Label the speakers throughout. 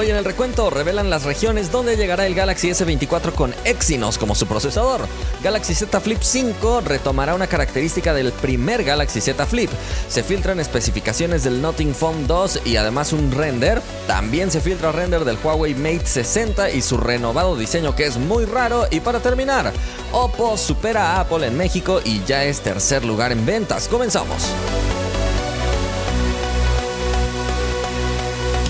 Speaker 1: Hoy en el recuento revelan las regiones donde llegará el Galaxy S24 con Exynos como su procesador. Galaxy Z Flip 5 retomará una característica del primer Galaxy Z Flip. Se filtran especificaciones del Nothing Phone 2 y además un render. También se filtra render del Huawei Mate 60 y su renovado diseño que es muy raro. Y para terminar, Oppo supera a Apple en México y ya es tercer lugar en ventas. Comenzamos.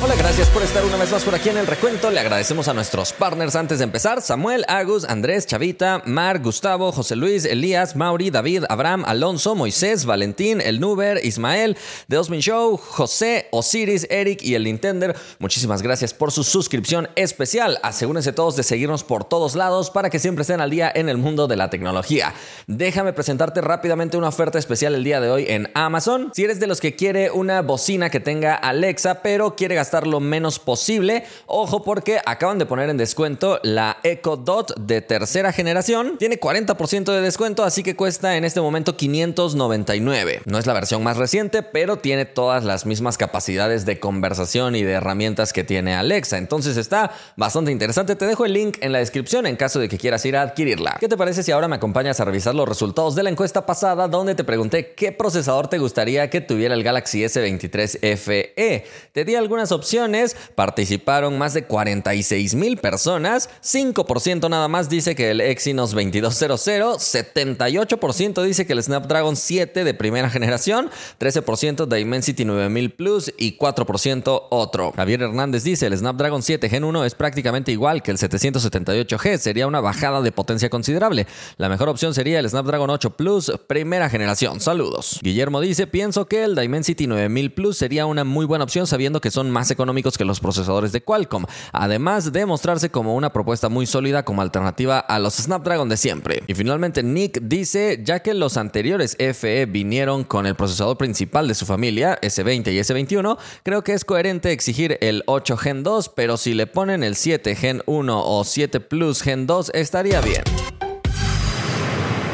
Speaker 1: Hola, gracias por estar una vez más por aquí en el recuento. Le agradecemos a nuestros partners antes de empezar: Samuel, Agus, Andrés, Chavita, Mar, Gustavo, José Luis, Elías, Mauri, David, Abraham, Alonso, Moisés, Valentín, El Nuber, Ismael, The Osmin Show, José, Osiris, Eric y el Nintendo. Muchísimas gracias por su suscripción especial. Asegúrense todos de seguirnos por todos lados para que siempre estén al día en el mundo de la tecnología. Déjame presentarte rápidamente una oferta especial el día de hoy en Amazon. Si eres de los que quiere una bocina que tenga Alexa, pero quiere gastar lo menos posible. Ojo porque acaban de poner en descuento la Echo Dot de tercera generación. Tiene 40% de descuento, así que cuesta en este momento 599. No es la versión más reciente, pero tiene todas las mismas capacidades de conversación y de herramientas que tiene Alexa. Entonces está bastante interesante. Te dejo el link en la descripción en caso de que quieras ir a adquirirla. ¿Qué te parece si ahora me acompañas a revisar los resultados de la encuesta pasada donde te pregunté qué procesador te gustaría que tuviera el Galaxy S23 FE? Te di algunas opciones opciones, participaron más de 46 mil personas, 5% nada más dice que el Exynos 2200, 78% dice que el Snapdragon 7 de primera generación, 13% Dimensity 9000 Plus y 4% otro. Javier Hernández dice el Snapdragon 7 Gen 1 es prácticamente igual que el 778G, sería una bajada de potencia considerable. La mejor opción sería el Snapdragon 8 Plus primera generación. Saludos. Guillermo dice, pienso que el Dimensity 9000 Plus sería una muy buena opción sabiendo que son más económicos que los procesadores de Qualcomm, además de mostrarse como una propuesta muy sólida como alternativa a los Snapdragon de siempre. Y finalmente Nick dice, ya que los anteriores FE vinieron con el procesador principal de su familia, S20 y S21, creo que es coherente exigir el 8 Gen 2, pero si le ponen el 7 Gen 1 o 7 Plus Gen 2 estaría bien.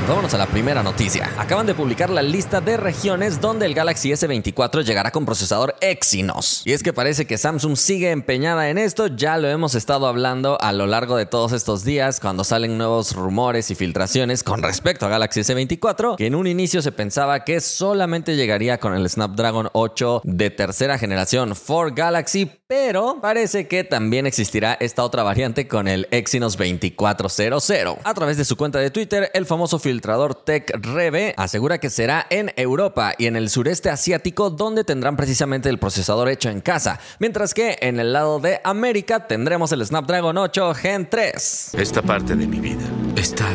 Speaker 1: Vámonos a la primera noticia. Acaban de publicar la lista de regiones donde el Galaxy S24 llegará con procesador Exynos. Y es que parece que Samsung sigue empeñada en esto, ya lo hemos estado hablando a lo largo de todos estos días cuando salen nuevos rumores y filtraciones con respecto a Galaxy S24, que en un inicio se pensaba que solamente llegaría con el Snapdragon 8 de tercera generación for Galaxy, pero parece que también existirá esta otra variante con el Exynos 2400. A través de su cuenta de Twitter, el famoso filtrador filtrador Tech Reve asegura que será en Europa y en el sureste asiático donde tendrán precisamente el procesador hecho en casa, mientras que en el lado de América tendremos el Snapdragon 8 Gen 3.
Speaker 2: Esta parte de mi vida, esta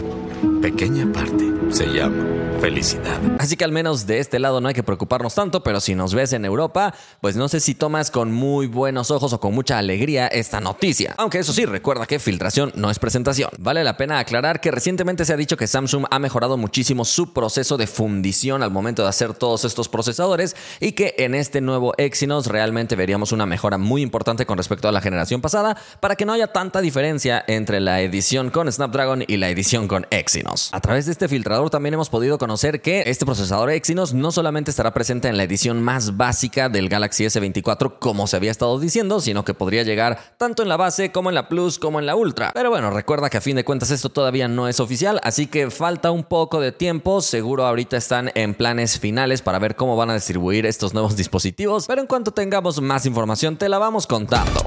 Speaker 2: pequeña parte, se llama felicidad.
Speaker 1: Así que al menos de este lado no hay que preocuparnos tanto, pero si nos ves en Europa, pues no sé si tomas con muy buenos ojos o con mucha alegría esta noticia. Aunque eso sí, recuerda que filtración no es presentación. Vale la pena aclarar que recientemente se ha dicho que Samsung ha mejorado muchísimo su proceso de fundición al momento de hacer todos estos procesadores y que en este nuevo Exynos realmente veríamos una mejora muy importante con respecto a la generación pasada para que no haya tanta diferencia entre la edición con Snapdragon y la edición con Exynos. A través de este filtrador también hemos podido conocer conocer que este procesador Exynos no solamente estará presente en la edición más básica del Galaxy S24 como se había estado diciendo, sino que podría llegar tanto en la base como en la Plus como en la Ultra. Pero bueno, recuerda que a fin de cuentas esto todavía no es oficial, así que falta un poco de tiempo, seguro ahorita están en planes finales para ver cómo van a distribuir estos nuevos dispositivos, pero en cuanto tengamos más información te la vamos contando.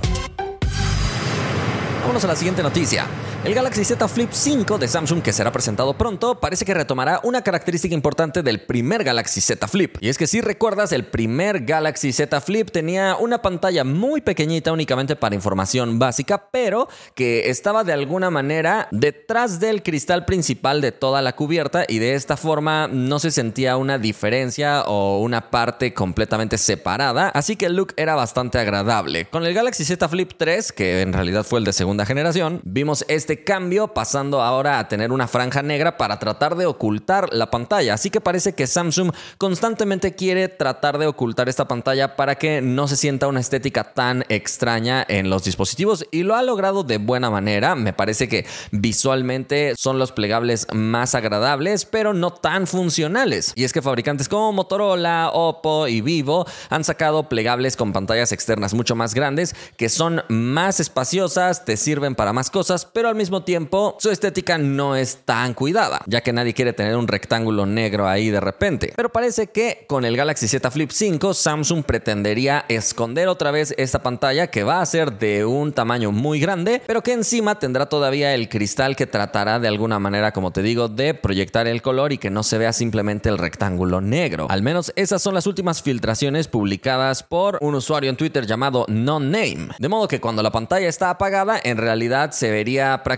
Speaker 1: Vámonos a la siguiente noticia. El Galaxy Z Flip 5 de Samsung, que será presentado pronto, parece que retomará una característica importante del primer Galaxy Z Flip. Y es que si recuerdas, el primer Galaxy Z Flip tenía una pantalla muy pequeñita únicamente para información básica, pero que estaba de alguna manera detrás del cristal principal de toda la cubierta y de esta forma no se sentía una diferencia o una parte completamente separada, así que el look era bastante agradable. Con el Galaxy Z Flip 3, que en realidad fue el de segunda generación, vimos este este cambio, pasando ahora a tener una franja negra para tratar de ocultar la pantalla. Así que parece que Samsung constantemente quiere tratar de ocultar esta pantalla para que no se sienta una estética tan extraña en los dispositivos y lo ha logrado de buena manera. Me parece que visualmente son los plegables más agradables, pero no tan funcionales. Y es que fabricantes como Motorola, Oppo y Vivo han sacado plegables con pantallas externas mucho más grandes que son más espaciosas, te sirven para más cosas, pero al mismo tiempo su estética no es tan cuidada, ya que nadie quiere tener un rectángulo negro ahí de repente. Pero parece que con el Galaxy Z Flip 5 Samsung pretendería esconder otra vez esta pantalla que va a ser de un tamaño muy grande, pero que encima tendrá todavía el cristal que tratará de alguna manera, como te digo, de proyectar el color y que no se vea simplemente el rectángulo negro. Al menos esas son las últimas filtraciones publicadas por un usuario en Twitter llamado NonName. De modo que cuando la pantalla está apagada, en realidad se vería prácticamente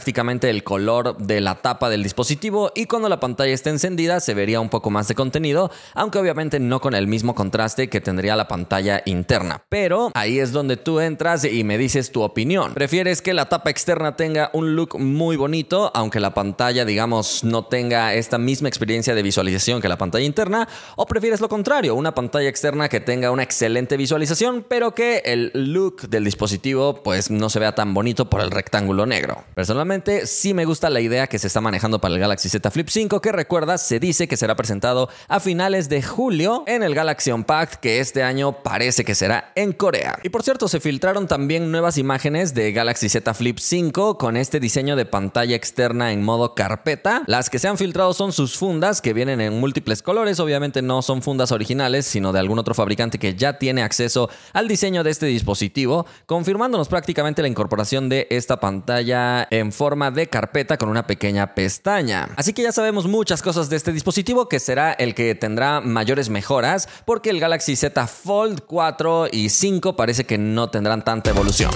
Speaker 1: el color de la tapa del dispositivo y cuando la pantalla está encendida se vería un poco más de contenido, aunque obviamente no con el mismo contraste que tendría la pantalla interna. Pero ahí es donde tú entras y me dices tu opinión. ¿Prefieres que la tapa externa tenga un look muy bonito, aunque la pantalla, digamos, no tenga esta misma experiencia de visualización que la pantalla interna? ¿O prefieres lo contrario, una pantalla externa que tenga una excelente visualización, pero que el look del dispositivo pues no se vea tan bonito por el rectángulo negro? Personalmente sí me gusta la idea que se está manejando para el Galaxy Z Flip 5, que recuerda, se dice que será presentado a finales de julio en el Galaxy Unpacked, que este año parece que será en Corea. Y por cierto, se filtraron también nuevas imágenes de Galaxy Z Flip 5 con este diseño de pantalla externa en modo carpeta. Las que se han filtrado son sus fundas que vienen en múltiples colores, obviamente no son fundas originales, sino de algún otro fabricante que ya tiene acceso al diseño de este dispositivo, confirmándonos prácticamente la incorporación de esta pantalla en forma de carpeta con una pequeña pestaña. Así que ya sabemos muchas cosas de este dispositivo que será el que tendrá mayores mejoras porque el Galaxy Z Fold 4 y 5 parece que no tendrán tanta evolución.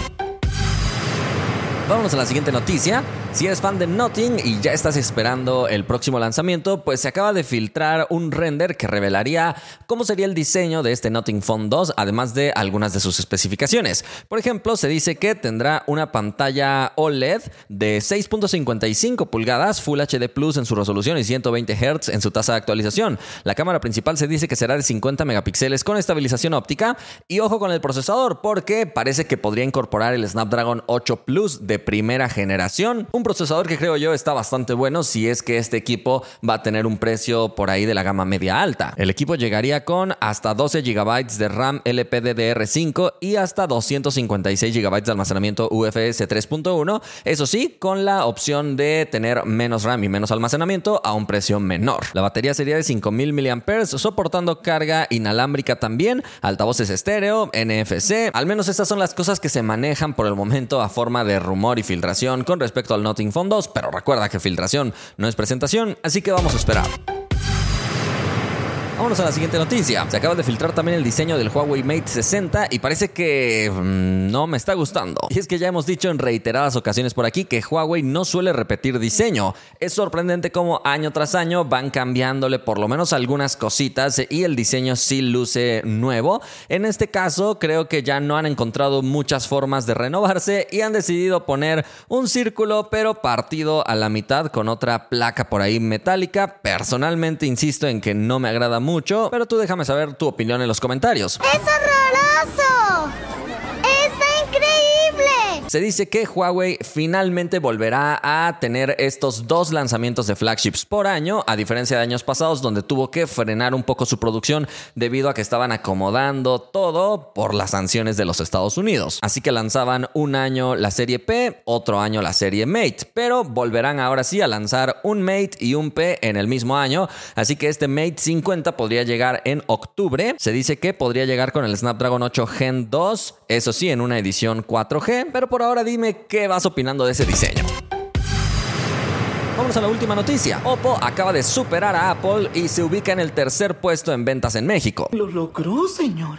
Speaker 1: Vámonos a la siguiente noticia. Si eres fan de Nothing y ya estás esperando el próximo lanzamiento, pues se acaba de filtrar un render que revelaría cómo sería el diseño de este Nothing Phone 2, además de algunas de sus especificaciones. Por ejemplo, se dice que tendrá una pantalla OLED de 6.55 pulgadas, Full HD Plus en su resolución y 120 Hz en su tasa de actualización. La cámara principal se dice que será de 50 megapíxeles con estabilización óptica y ojo con el procesador porque parece que podría incorporar el Snapdragon 8 Plus de primera generación un procesador que creo yo está bastante bueno si es que este equipo va a tener un precio por ahí de la gama media alta. El equipo llegaría con hasta 12 GB de RAM LPDDR5 y hasta 256 GB de almacenamiento UFS 3.1, eso sí, con la opción de tener menos RAM y menos almacenamiento a un precio menor. La batería sería de 5000 mAh, soportando carga inalámbrica también, altavoces estéreo, NFC, al menos estas son las cosas que se manejan por el momento a forma de rumor y filtración con respecto al Notting Fondos, pero recuerda que filtración no es presentación, así que vamos a esperar. Vámonos a la siguiente noticia. Se acaba de filtrar también el diseño del Huawei Mate 60 y parece que mm, no me está gustando. Y es que ya hemos dicho en reiteradas ocasiones por aquí que Huawei no suele repetir diseño. Es sorprendente cómo año tras año van cambiándole por lo menos algunas cositas y el diseño sí luce nuevo. En este caso creo que ya no han encontrado muchas formas de renovarse y han decidido poner un círculo pero partido a la mitad con otra placa por ahí metálica. Personalmente insisto en que no me agrada mucho mucho, pero tú déjame saber tu opinión en los comentarios.
Speaker 3: ¡Es
Speaker 1: Se dice que Huawei finalmente volverá a tener estos dos lanzamientos de flagships por año, a diferencia de años pasados donde tuvo que frenar un poco su producción debido a que estaban acomodando todo por las sanciones de los Estados Unidos. Así que lanzaban un año la serie P, otro año la serie Mate, pero volverán ahora sí a lanzar un Mate y un P en el mismo año, así que este Mate 50 podría llegar en octubre. Se dice que podría llegar con el Snapdragon 8 Gen 2, eso sí, en una edición 4G, pero por ahora dime qué vas opinando de ese diseño. Vamos a la última noticia. Oppo acaba de superar a Apple y se ubica en el tercer puesto en ventas en México.
Speaker 4: Lo logró, señor.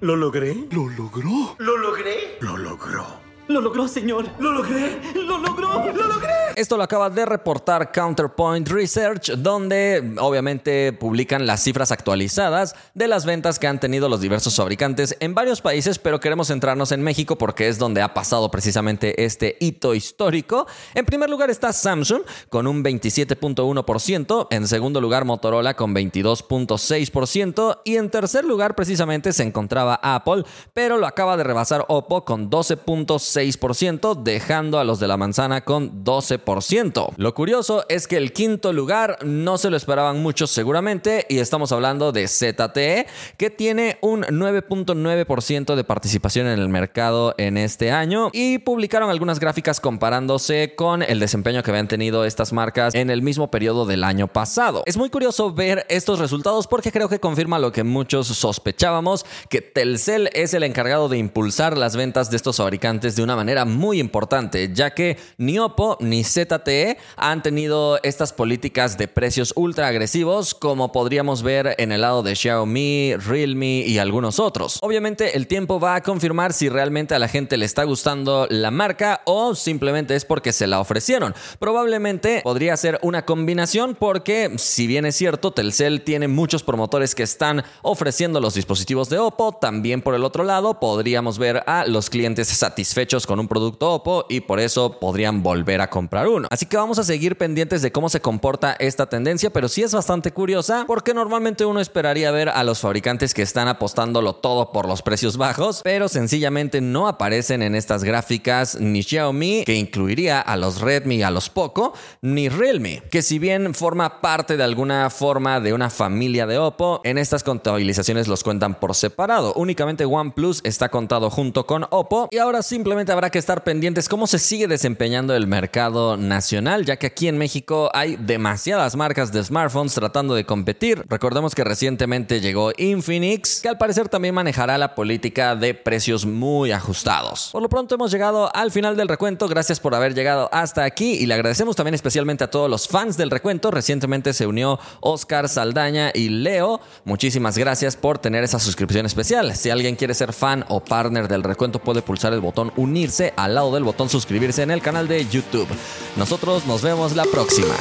Speaker 4: ¿Lo logré?
Speaker 5: ¿Lo logró?
Speaker 4: ¿Lo logré?
Speaker 5: Lo logró.
Speaker 4: ¿Lo Lo logró, señor. Lo logré. Lo logró. Lo logré.
Speaker 1: Esto lo acaba de reportar Counterpoint Research, donde obviamente publican las cifras actualizadas de las ventas que han tenido los diversos fabricantes en varios países, pero queremos centrarnos en México porque es donde ha pasado precisamente este hito histórico. En primer lugar está Samsung con un 27.1%, en segundo lugar Motorola con 22.6% y en tercer lugar precisamente se encontraba Apple, pero lo acaba de rebasar Oppo con 12.6%, dejando a los de la manzana con 12%. Lo curioso es que el quinto lugar no se lo esperaban muchos seguramente y estamos hablando de ZTE, que tiene un 9.9% de participación en el mercado en este año y publicaron algunas gráficas comparándose con el desempeño que habían tenido estas marcas en el mismo periodo del año pasado. Es muy curioso ver estos resultados porque creo que confirma lo que muchos sospechábamos, que Telcel es el encargado de impulsar las ventas de estos fabricantes de una manera muy importante, ya que ni Oppo ni ZTE han tenido estas políticas de precios ultra agresivos como podríamos ver en el lado de Xiaomi, Realme y algunos otros. Obviamente el tiempo va a confirmar si realmente a la gente le está gustando la marca o simplemente es porque se la ofrecieron. Probablemente podría ser una combinación porque si bien es cierto Telcel tiene muchos promotores que están ofreciendo los dispositivos de Oppo, también por el otro lado podríamos ver a los clientes satisfechos con un producto Oppo y por eso podrían volver a comprar uno. Así que vamos a seguir pendientes de cómo se comporta esta tendencia, pero sí es bastante curiosa porque normalmente uno esperaría ver a los fabricantes que están apostándolo todo por los precios bajos, pero sencillamente no aparecen en estas gráficas ni Xiaomi, que incluiría a los Redmi y a los Poco, ni Realme, que si bien forma parte de alguna forma de una familia de Oppo, en estas contabilizaciones los cuentan por separado. Únicamente OnePlus está contado junto con Oppo y ahora simplemente habrá que estar pendientes cómo se sigue desempeñando el mercado nacional, ya que aquí en México hay demasiadas marcas de smartphones tratando de competir. Recordemos que recientemente llegó Infinix, que al parecer también manejará la política de precios muy ajustados. Por lo pronto hemos llegado al final del recuento, gracias por haber llegado hasta aquí y le agradecemos también especialmente a todos los fans del recuento. Recientemente se unió Oscar Saldaña y Leo. Muchísimas gracias por tener esa suscripción especial. Si alguien quiere ser fan o partner del recuento puede pulsar el botón unirse al lado del botón suscribirse en el canal de YouTube. Nosotros nos vemos la próxima.